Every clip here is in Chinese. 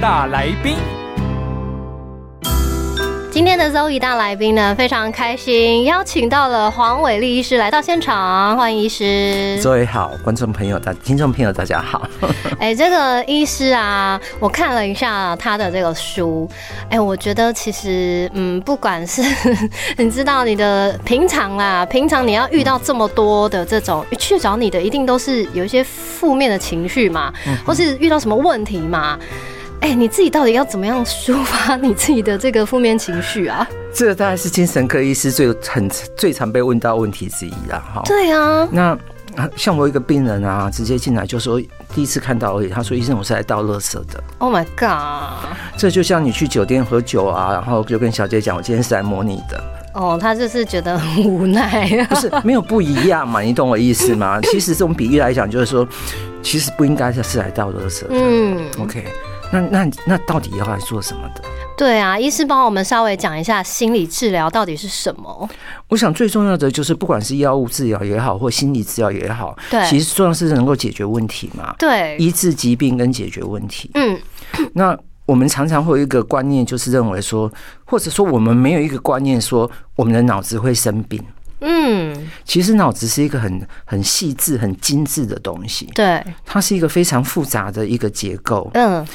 大来宾，今天的 Zoe 大来宾呢，非常开心，邀请到了黄伟丽医师来到现场，欢迎医师。各位好，观众朋友大听众朋友大家好。哎，这个医师啊，我看了一下他的这个书，哎，我觉得其实，嗯，不管是 你知道你的平常啦，平常你要遇到这么多的这种去找你的，一定都是有一些负面的情绪嘛，或是遇到什么问题嘛。哎，你自己到底要怎么样抒发你自己的这个负面情绪啊？这个大概是精神科医师最很最常被问到问题之一啦，哈。对啊，那啊像我一个病人啊，直接进来就说第一次看到而已，他说医生我是来倒垃圾的。Oh my god！这就像你去酒店喝酒啊，然后就跟小姐讲我今天是来摸你的，哦，他就是觉得很无奈。不是没有不一样嘛？你懂我意思吗？其实这种比喻来讲，就是说其实不应该是来倒垃圾的。嗯，OK，那那那到底要来做什么的？对啊，医师帮我们稍微讲一下心理治疗到底是什么。我想最重要的就是，不管是药物治疗也好，或心理治疗也好，对其实重要是能够解决问题嘛，对，医治疾病跟解决问题。嗯，那我们常常会有一个观念，就是认为说，或者说我们没有一个观念说，我们的脑子会生病。嗯，其实脑子是一个很很细致、很精致的东西，对，它是一个非常复杂的一个结构。嗯，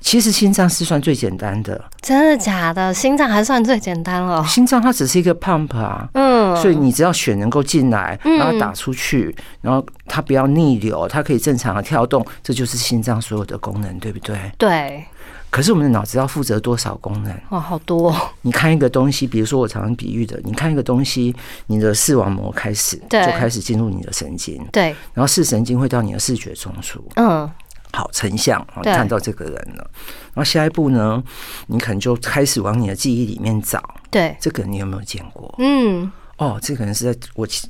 其实心脏是算最简单的，真的假的？心脏还算最简单了。心脏它只是一个 pump 啊，嗯，所以你只要血能够进来，嗯。然后打出去，然后它不要逆流，它可以正常的跳动，这就是心脏所有的功能，对不对？对，可是我们的脑子要负责多少功能？哇，好多。哦。你看一个东西，比如说我常常比喻的，你看一个东西，你的视网膜开始就开始进入你的神经，对，然后视神经会到你的视觉中枢，嗯，好成像，哦看到这个人了。然后下一步呢，你可能就开始往你的记忆里面找，对，这个人你有没有见过？嗯。哦，这个人是在我其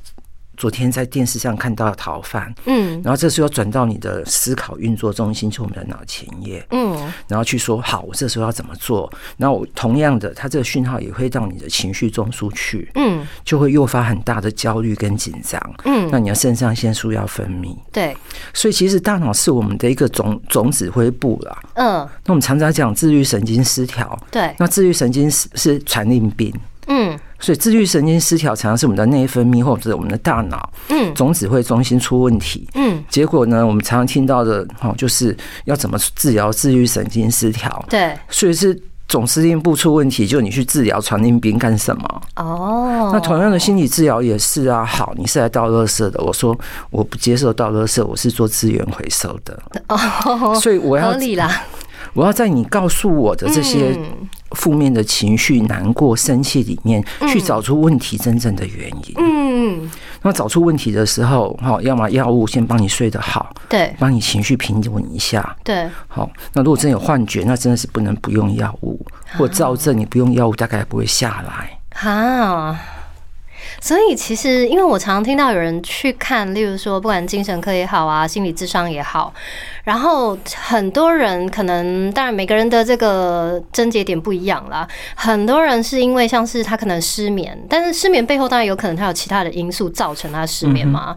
昨天在电视上看到的逃犯，嗯。然后这时候转到你的思考运作中心，就我们的脑前叶，嗯，然后去说好，我这时候要怎么做？然后我同样的，它这个讯号也会到你的情绪中枢去，嗯。就会诱发很大的焦虑跟紧张。嗯，那你的肾上腺素要分泌，对，所以其实大脑是我们的一个总总指挥部啦。嗯。那我们常常讲自律神经失调，对，那自律神经是是传令病，嗯所以自律神经失调常常是我们的内分泌或者我们的大脑嗯总指挥中心出问题。嗯，结果呢，我们常常听到的，哦，就是要怎么治疗自律神经失调，对，所以是总司令部出问题，就你去治疗传令兵干什么？哦，那同样的心理治疗也是啊。好，你是来倒垃圾的，我说我不接受倒垃圾，我是做资源回收的，哦，所以我要合理啦。我要在你告诉我的这些嗯负面的情绪、难过、生气里面，去找出问题真正的原因。嗯，那找出问题的时候，哈，要么药物先帮你睡得好，对帮你情绪平稳一下。对，好，那如果真有幻觉，那真的是不能不用药物，或躁症你不用药物大概也不会下来。哈。所以其实，因为我常常听到有人去看，例如说，不管精神科也好啊，心理智商也好，然后很多人可能，当然每个人的这个症结点不一样啦。很多人是因为像是他可能失眠，但是失眠背后当然有可能他有其他的因素造成他失眠嘛。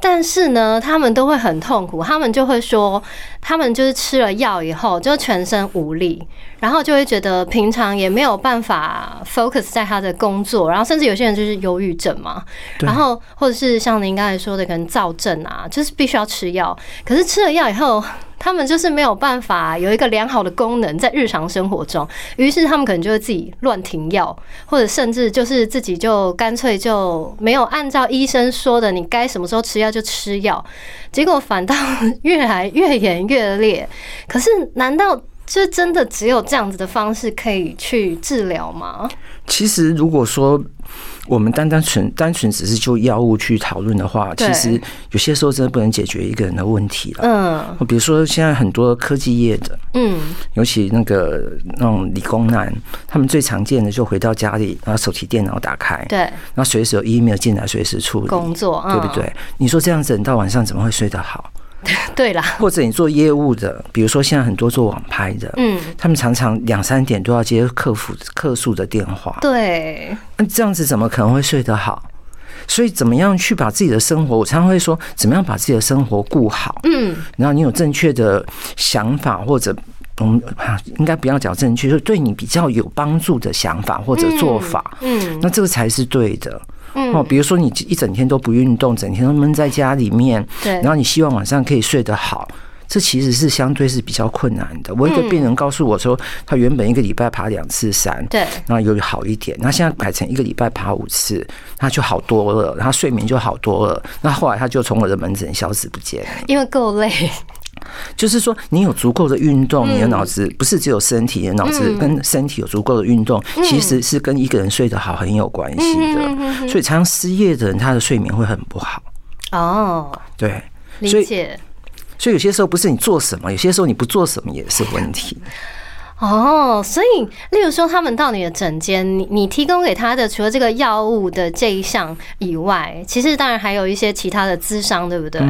但是呢，他们都会很痛苦，他们就会说，他们就是吃了药以后就全身无力，然后就会觉得平常也没有办法 focus 在他的工作，然后甚至有些人就是忧郁症嘛，然后或者是像您刚才说的，可能躁症啊，就是必须要吃药，可是吃了药以后。他们就是没有办法有一个良好的功能在日常生活中，于是他们可能就会自己乱停药，或者甚至就是自己就干脆就没有按照医生说的，你该什么时候吃药就吃药，结果反倒 越来越演越烈。可是难道就真的只有这样子的方式可以去治疗吗？其实如果说我们单单纯单纯只是就药物去讨论的话，其实有些时候真的不能解决一个人的问题了。嗯比如说现在很多科技业的，嗯，尤其那个那种理工男，他们最常见的就回到家里，然后手提电脑打开，对，然后随时有 email 进来，随时处理工作对不对？你说这样子，你到晚上怎么会睡得好？嗯 对啦，或者你做业务的，比如说现在很多做网拍的，嗯，他们常常两三点都要接客服客诉的电话，对，那这样子怎么可能会睡得好？所以怎么样去把自己的生活，我常常会说，怎么样把自己的生活顾好，嗯，然后你有正确的想法或者。嗯，应该不要讲正确，就对你比较有帮助的想法或者做法，嗯。那这个才是对的。嗯哦，比如说你一整天都不运动，整天都闷在家里面，对然后你希望晚上可以睡得好，这其实是相对是比较困难的。我一个病人告诉我说，他原本一个礼拜爬两次山，对，然后有好一点，那现在改成一个礼拜爬五次，他就好多了，他睡眠就好多了。那后来他就从我的门诊消失不见了。因为够累，就是说，你有足够的运动，嗯你的脑子不是只有身体，你的脑子跟身体有足够的运动，其实是跟一个人睡得好很有关系嗯的。所以，常常失业的人，他的睡眠会很不好。哦，对，理解。所以有些时候不是你做什么，有些时候你不做什么也是问题。哦，所以，例如说，他们到你的诊间，你你提供给他的，除了这个药物的这一项以外，其实当然还有一些其他的咨商，对不对？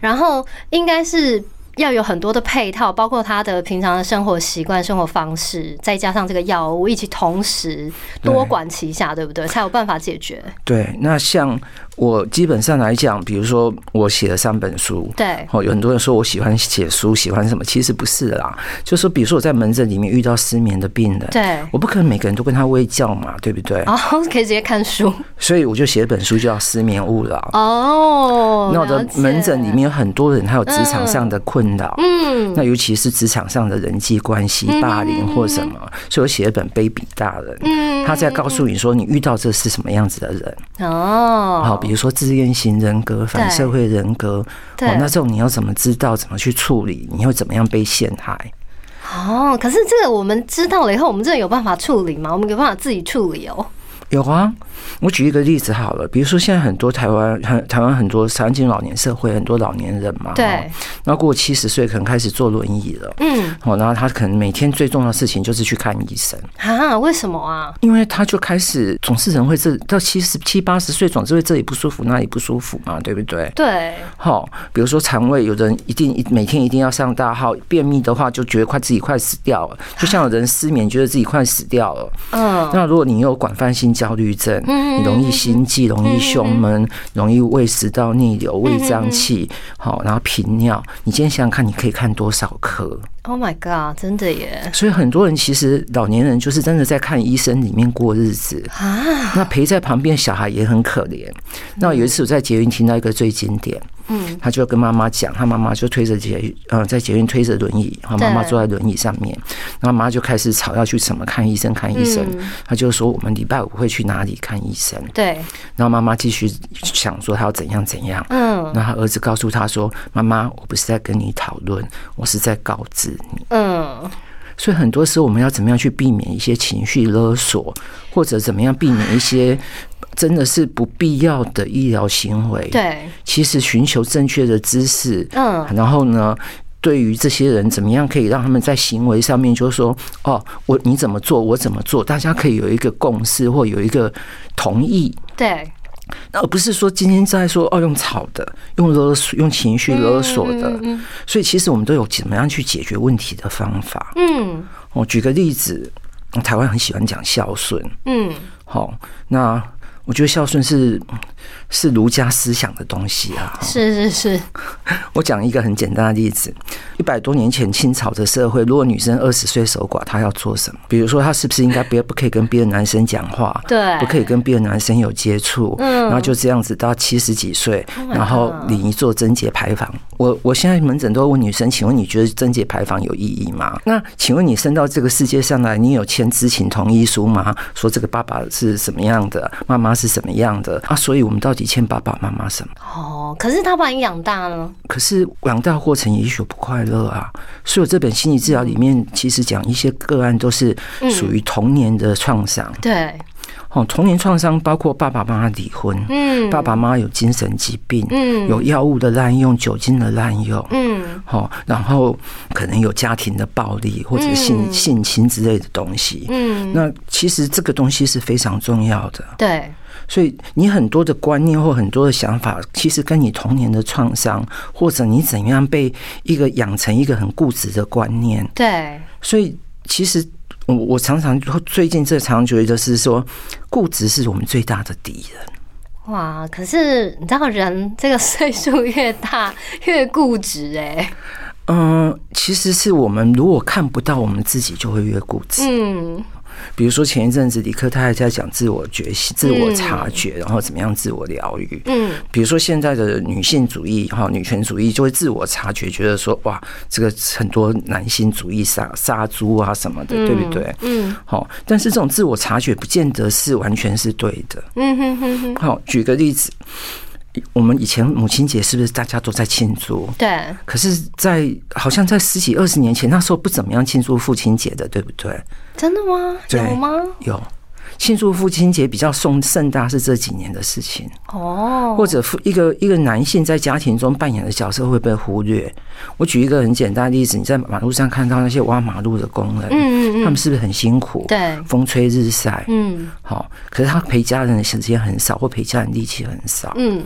然后应该是要有很多的配套，包括他的平常的生活习惯、生活方式，再加上这个药物，一起同时多管齐下，对不对？才有办法解决。对，那像我基本上来讲，比如说我写了三本书，对，哦，有很多人说我喜欢写书，喜欢什么？其实不是啦，就是说，比如说我在门诊里面遇到失眠的病人，对我不可能每个人都跟他喂教嘛，对不对？哦，可以直接看书所以我就写一本书叫《失眠勿扰》。哦。那我的门诊里面有很多人，他有职场上的困扰，嗯，那尤其是职场上的人际关系、霸凌或什么，所以我写一本《卑鄙大人》，嗯他在告诉你说，你遇到这是什么样子的人。哦，好，比如说自恋型人格、反社会人格，对哦，那这种你要怎么知道怎么去处理？你会怎么样被陷害？哦，可是这个我们知道了以后，我们真的有办法处理吗？我们有办法自己处理哦。有啊，我举一个例子好了，比如说现在很多台湾、很台湾很多台湾进入老年社会，很多老年人嘛，对哦，那过七十岁可能开始坐轮椅了，嗯，哦，然后他可能每天最重要的事情就是去看医生，啊，为什么啊？因为他就开始总是人会这到七十七八十岁，总是会这里不舒服那里不舒服嘛，对不对？对，好，比如说肠胃，有的人一定一每天一定要上大号，便秘的话就觉得快自己快死掉了，就像有人失眠，觉得自己快死掉了。嗯，那如果你有广泛性焦虑症，嗯你容易心悸，容易胸闷，容易胃食道逆流、胃胀气，好，然后频尿，你今天想想看，你可以看多少科？Oh my god，真的耶！所以很多人其实老年人就是真的在看医生里面过日子啊，那陪在旁边小孩也很可怜。那有一次我在捷运听到一个最经典，嗯，他就跟妈妈讲，他妈妈就推着捷运，呃，在捷运推着轮椅，然后妈妈坐在轮椅上面，然后妈妈就开始吵要去什么看医生看医生，嗯。他就说我们礼拜五会去哪里看医生，对，然后妈妈继续想说他要怎样怎样，嗯。那他儿子告诉他说，妈妈，我不是在跟你讨论，我是在告知你。嗯，所以很多时候我们要怎么样去避免一些情绪勒索，或者怎么样避免一些真的是不必要的医疗行为。，对，其实寻求正确的知识，嗯。然后呢，对于这些人怎么样可以让他们在行为上面，就是说，哦，我你怎么做，我怎么做，大家可以有一个共识或有一个同意。对，而不是说今天在说哦，用吵的，用勒索，用情绪勒索的，嗯所以其实我们都有怎么样去解决问题的方法。嗯。我举个例子，台湾很喜欢讲孝顺，嗯，好，那我觉得孝顺是是儒家思想的东西啊。是是是，我讲一个很简单的例子：一百多年前清朝的社会，如果女生二十岁守寡，她要做什么？比如说，她是不是应该别不可以跟别的男生讲话？对不可以跟别的男生有接触。嗯然后就这样子到七十几岁然后领一座贞节牌坊。我我现在门诊都会问女生，请问你觉得贞节牌坊有意义吗？那请问你生到这个世界上来，你有签知情同意书吗？说这个爸爸是什么样的，妈妈是什么样的啊？所以我们到底欠爸爸妈妈什么？哦，可是他把你养大呢，可是养大过程也许不快乐啊。所以这本心理治疗里面，其实讲一些个案都是属于童年的创伤。对，哦，童年创伤包括爸爸妈妈离婚，嗯，爸爸妈妈有精神疾病，嗯有药物的滥用、酒精的滥用，嗯好，然后可能有家庭的暴力或者性嗯性侵之类的东西。嗯，那其实这个东西是非常重要的，对，所以你很多的观念或很多的想法，其实跟你童年的创伤，或者你怎样被一个养成一个很固执的观念，对，所以其实我我常常最近这常觉得是说，固执是我们最大的敌人。哇！可是你知道，人这个岁数越大越固执哎、嗯，其实是我们如果看不到我们自己，就会越固执。嗯比如说前一阵子李克他还在讲自我觉醒、自我察觉，然后怎么样自我疗愈。嗯比如说现在的女性主义哈，女权主义就会自我察觉，觉得说哇，这个很多男性主义杀杀猪啊什么的，对不对？嗯好，但是这种自我察觉不见得是完全是对的。嗯哼哼哼，好，举个例子，我们以前母亲节是不是大家都在庆祝？对，可是在，好像在十几二十年前，那时候不怎么样庆祝父亲节的，对不对？真的吗？有吗？有。庆祝父亲节比较盛盛大是这几年的事情，哦，或者父一个一个男性在家庭中扮演的角色会被忽略。我举一个很简单的例子，你在马路上看到那些挖马路的工人，嗯嗯嗯。他们是不是很辛苦？对，风吹日晒，嗯。好，可是他陪家人的时间很少，或陪家人力气很少，嗯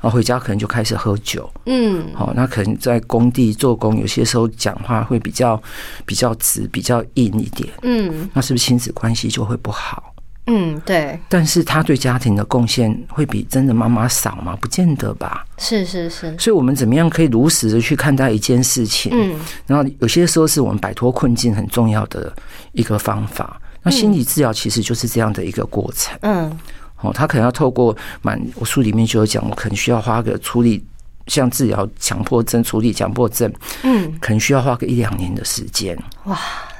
然后回家可能就开始喝酒，嗯好，那可能在工地做工，有些时候讲话会比较比较直、比较硬一点，嗯那是不是亲子关系就会不好？嗯，对，但是他对家庭的贡献会比真的妈妈少吗？不见得吧。是是是，所以，我们怎么样可以如实的去看待一件事情？嗯然后有些时候是我们摆脱困境很重要的一个方法。那心理治疗其实就是这样的一个过程。嗯哦，他可能要透过蛮，我书里面就有讲，我可能需要花个处理，像治疗强迫症、处理强迫症，嗯，可能需要花个一两年的时间。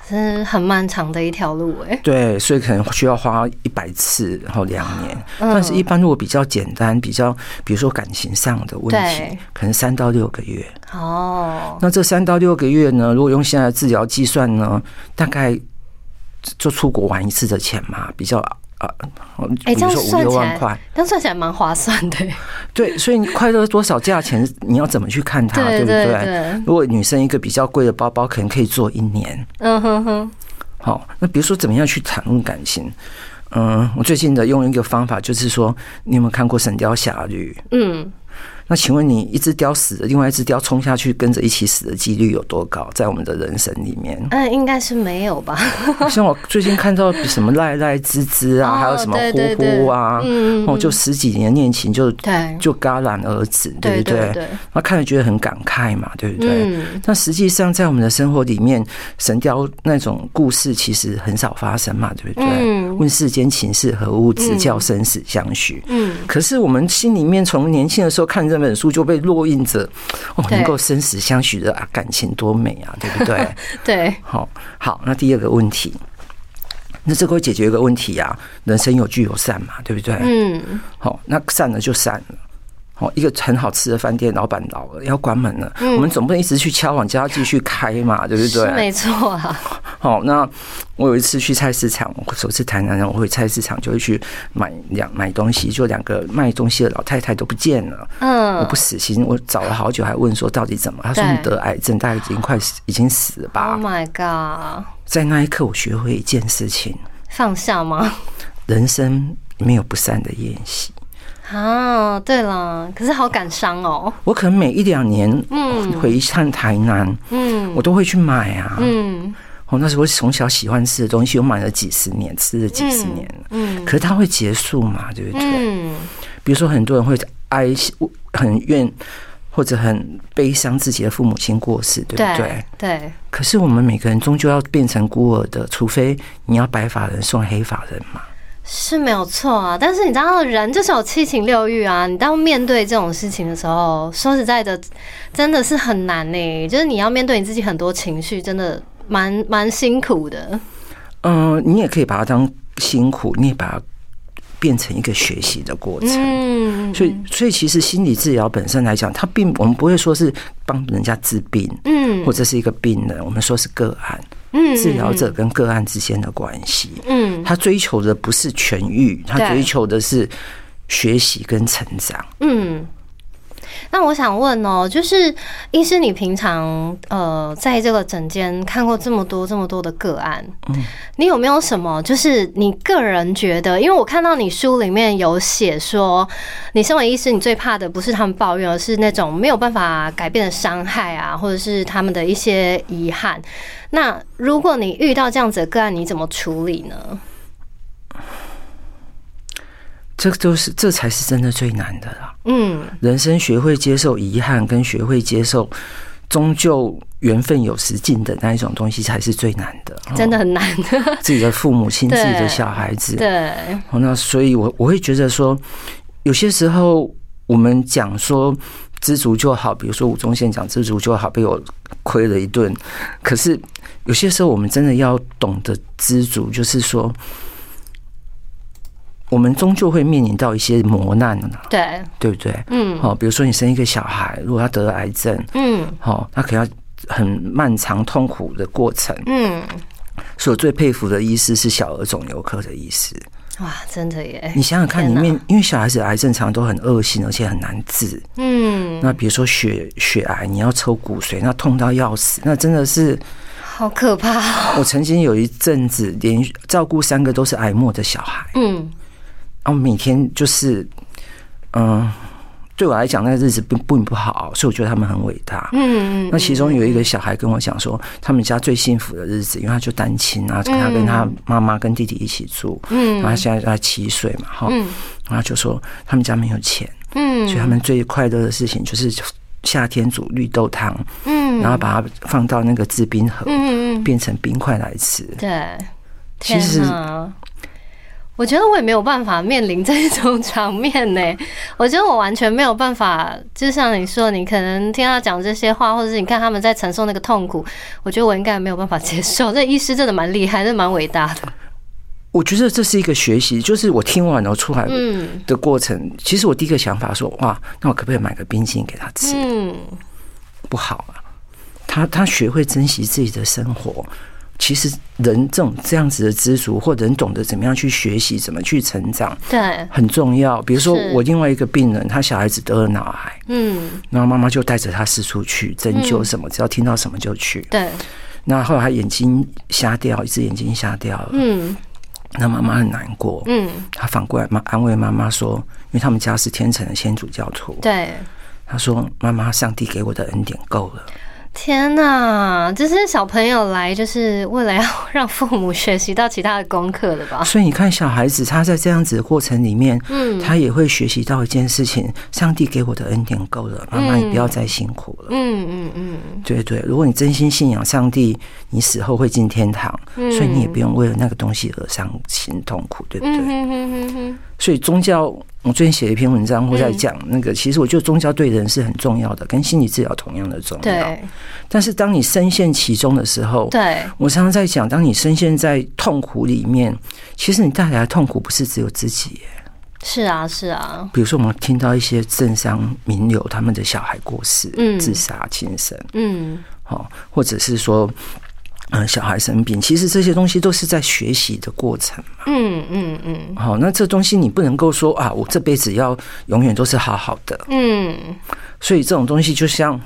真是很漫长的一条路哎、对，所以可能需要花一百次，然后两年。嗯但是，一般如果比较简单，比较比如说感情上的问题，可能三到六个月。哦，那这三到六个月呢，如果用现在的治疗计算呢，大概就出国玩一次的钱嘛，比较啊，哎、这样算起来六万块。，这样算起来蛮划算的、欸。对，所以你快乐多少价钱，你要怎么去看它，对不对，如果女生一个比较贵的包包，可能可以做一年。嗯哼哼，好，那比如说怎么样去谈论感情？嗯，我最近的用一个方法，就是说，你有没有看过《神雕侠侣》？嗯，那请问你一只雕死了，另外一只雕冲下去跟着一起死的几率有多高？在我们的人生里面，嗯，应该是没有吧？像我最近看到什么赖赖滋滋啊，哦还有什么呼呼啊，嗯，哦，就十几年恋情就，就戛然而止，对不对？那看了觉得很感慨嘛，对不对？嗯，但实际上，在我们的生活里面，神雕那种故事其实很少发生嘛，对不对？嗯问世间情是何物，直教生死相许。嗯，可是我们心里面从年轻的时候看这本书，就被落印着，哦，能够生死相许的、啊、感情多美啊，对不对？对，好，好，那第二个问题，那这个会解决一个问题啊，人生有聚有散嘛，对不对？嗯，好，那散了就散了。哦，一个很好吃的饭店，老板老了要关门了，我们总不能一直去敲碗叫他继续开嘛，对不对是对？没错啊。好，那我有一次去菜市场，我首次台南人，我回菜市场就会去买两买东西，就两个卖东西的老太太都不见了，嗯，我不死心，我找了好久，还问说到底怎么？他说你得癌症，大概已经快死，已经死了吧 Oh？my god，在那一刻，我学会一件事情：放下吗？人生没有不散的宴席。啊，对了，可是好感伤哦。我可能每一两年，嗯回一趟台南，嗯我都会去买啊。嗯哦，那是我从小喜欢吃的东西，我买了几十年，吃了几十年了。嗯可是它会结束嘛，对不对？嗯，比如说，很多人会哀，很怨或者很悲伤自己的父母亲过世，对不对？对对，可是我们每个人终究要变成孤儿的，除非你要白发人送黑发人嘛。是没有错啊。但是你知道，人就是有七情六欲啊。你当面对这种事情的时候，说实在的，真的是很难呢、就是你要面对你自己很多情绪，真的蛮蛮辛苦的。嗯、你也可以把它当辛苦，你也把它变成一个学习的过程。嗯，所以，所以其实心理治疗本身来讲，它并我们不会说是帮人家治病，嗯或者是一个病人，我们说是个案，嗯治疗者跟个案之间的关系。嗯他追求的不是痊愈，他追求的是学习跟成长。嗯。那我想问哦，就是医师，你平常呃在这个诊间看过这么多这么多的个案，嗯你有没有什么就是你个人觉得？因为我看到你书里面有写说，你身为医师，你最怕的不是他们抱怨，而是那种没有办法改变的伤害啊，或者是他们的一些遗憾。那如果你遇到这样子的个案，你怎么处理呢？这都是这才是真的最难的啦。嗯人生学会接受遗憾，跟学会接受终究缘分有时尽的那一种东西，才是最难的。真的很难的。自己的父母亲、自己的小孩子，对，哦，那所以我我会觉得说，有些时候我们讲说知足就好，比如说吴宗宪讲知足就好，被我亏了一顿。可是有些时候我们真的要懂得知足，就是说，我们终究会面临到一些磨难的，对，对不对？嗯好，比如说你生一个小孩，如果他得了癌症，嗯好，他可能要很漫长痛苦的过程。嗯，所以我最佩服的医师是小儿肿瘤科的医师。哇，真的耶你，想想看，天哪里面因为小孩子癌症常常都很恶性，而且很难治。嗯，那比如说血血癌，你要抽骨髓，那痛到要死，那真的是。好可怕哦。我曾经有一阵子连照顾三个都是癌末的小孩，嗯然后每天就是，嗯，对我来讲那个日子并并不好，所以我觉得他们很伟大。嗯那其中有一个小孩跟我讲说，他们家最幸福的日子，因为他就单亲啊，他跟他妈妈跟弟弟一起住，嗯。然后他现在才七岁嘛，哈，嗯。然后就说他们家没有钱，嗯。所以他们最快乐的事情就是夏天煮绿豆汤，嗯。然后把它放到那个制冰盒，嗯嗯，变成冰块来吃。对，其实我觉得我也没有办法面临这种场面呢。我觉得我完全没有办法，就像你说，你可能听他讲这些话，或者是你看他们在承受那个痛苦，我觉得我应该没有办法接受。这医师真的蛮厉害，真的蛮伟大的。我觉得这是一个学习，就是我听完然后出来嗯的过程。其实我第一个想法说，哇，那我可不可以买个冰淇淋给他吃？嗯不好啊，他他学会珍惜自己的生活。其实人这种这样子的知足，或人懂得怎么样去学习，怎么去成长，对，很重要。比如说我另外一个病人，他小孩子得了脑癌，嗯然后妈妈就带着他四处去针灸什么，只要听到什么就去。对，那后来他眼睛瞎掉，一只眼睛瞎掉了，嗯那妈妈很难过。嗯他反过来妈安慰妈妈说，因为他们家是天成的天主教徒，对。他说妈妈，上帝给我的恩典够了。天呐，这是小朋友来就是为了要让父母学习到其他的功课的吧？所以你看，小孩子他在这样子的过程里面，嗯他也会学习到一件事情：上帝给我的恩典够了，妈妈你不要再辛苦了。嗯嗯嗯，对对，如果你真心信仰上帝，你死后会进天堂，嗯所以你也不用为了那个东西而伤心痛苦，对不对？嗯哼哼哼哼，所以宗教，我最近写了一篇文章，会在讲那个，其实我觉得宗教对人是很重要的，跟心理治疗同样的重要。对。但是当你深陷其中的时候，对，我常常在讲，当你深陷在痛苦里面，其实你带来的痛苦不是只有自己耶。是啊是啊，比如说，我们听到一些政商名流他们的小孩过世、嗯。自杀、轻生，嗯。好，或者是说，嗯、小孩生病，其实这些东西都是在学习的过程嘛。嗯嗯嗯好、那这东西你不能够说啊，我这辈子要永远都是好好的。嗯，所以这种东西就像，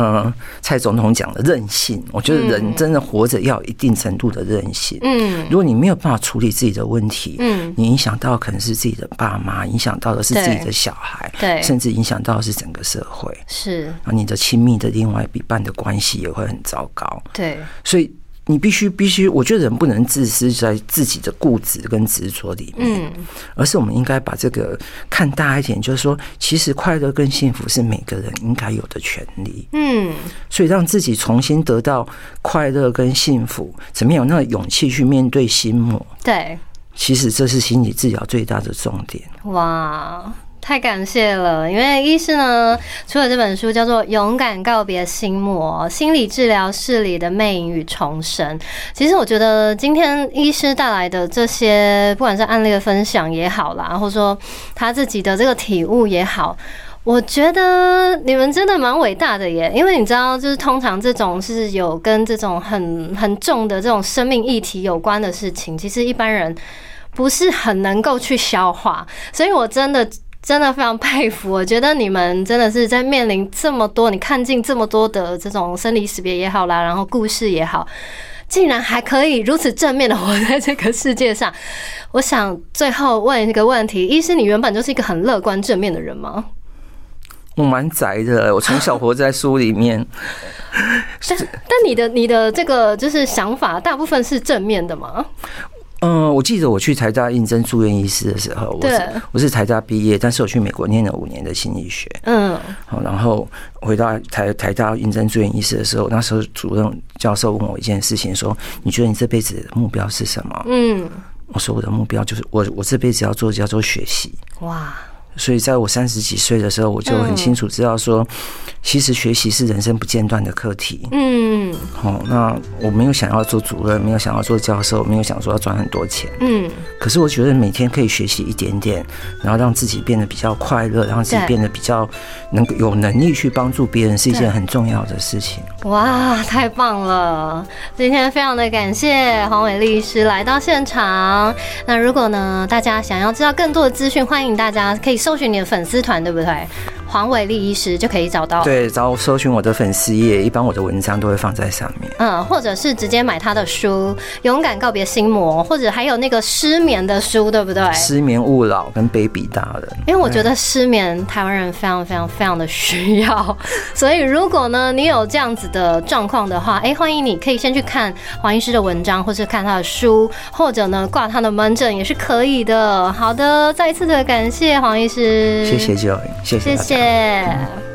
呃，蔡总统讲的韧性，我觉得人真的活着要有一定程度的韧性。嗯如果你没有办法处理自己的问题，嗯你影响到可能是自己的爸妈，影响到的是自己的小孩，对甚至影响到的是整个社会。是，啊，你的亲密的另外一半的关系也会很糟糕。对，所以你必须必须，我觉得人不能自私在自己的固执跟执着里面，嗯而是我们应该把这个看大一点，就是说，其实快乐跟幸福是每个人应该有的权利。嗯所以让自己重新得到快乐跟幸福，怎么样有那个勇气去面对心魔？对，其实这是心理治疗最大的重点。哇。太感谢了，因为医师呢出了这本书叫做《勇敢告别心魔：心理治疗室里的魅影与重生》。其实我觉得今天医师带来的这些，不管是案例的分享也好啦，或者说他自己的这个体悟也好，我觉得你们真的蛮伟大的耶。因为你知道，就是通常这种是有跟这种很很重的这种生命议题有关的事情，其实一般人不是很能够去消化，所以我真的。真的非常佩服，我觉得你们真的是在面临这么多，你看尽这么多的这种生离死别也好啦，然后故事也好，竟然还可以如此正面的活在这个世界上。我想最后问一个问题：，医师，你原本就是一个很乐观正面的人吗？我蛮宅的，我从小活在书里面。但但你的你的这个就是想法，大部分是正面的吗？嗯，我记得我去台大应征住院医师的时候，我是我是台大毕业，但是我去美国念了五年的心理学。嗯，好，然后回到台台大应征住院医师的时候，那时候主任教授问我一件事情，说：“你觉得你这辈子的目标是什么？”嗯，我说我的目标就是我我这辈子要做叫做学习。哇。所以，在我三十几岁的时候，我就很清楚知道说，其实学习是人生不间断的课题。嗯，好，那我没有想要做主任，没有想要做教授，没有想说要赚很多钱。嗯，可是我觉得每天可以学习一点点，然后让自己变得比较快乐，让自己变得比较能够有能力去帮助别人，是一件很重要的事情。哇，太棒了！今天非常的感谢黄伟律师来到现场。那如果呢，大家想要知道更多的资讯，欢迎大家可以。搜寻你的粉丝团，对不对？黄伟丽医师就可以找到。对，找搜寻我的粉丝页，一般我的文章都会放在上面。嗯，或者是直接买他的书《勇敢告别心魔》，或者还有那个失眠的书，对不对？失眠勿扰跟 Baby 大人。因为我觉得失眠台湾人非常非常非常的需要，所以如果呢你有这样子的状况的话，哎，欢迎你可以先去看黄医师的文章，或是看他的书，或者呢挂他的门诊也是可以的。好的，再一次的感谢黄医师，谢谢谢谢谢谢。ねえ。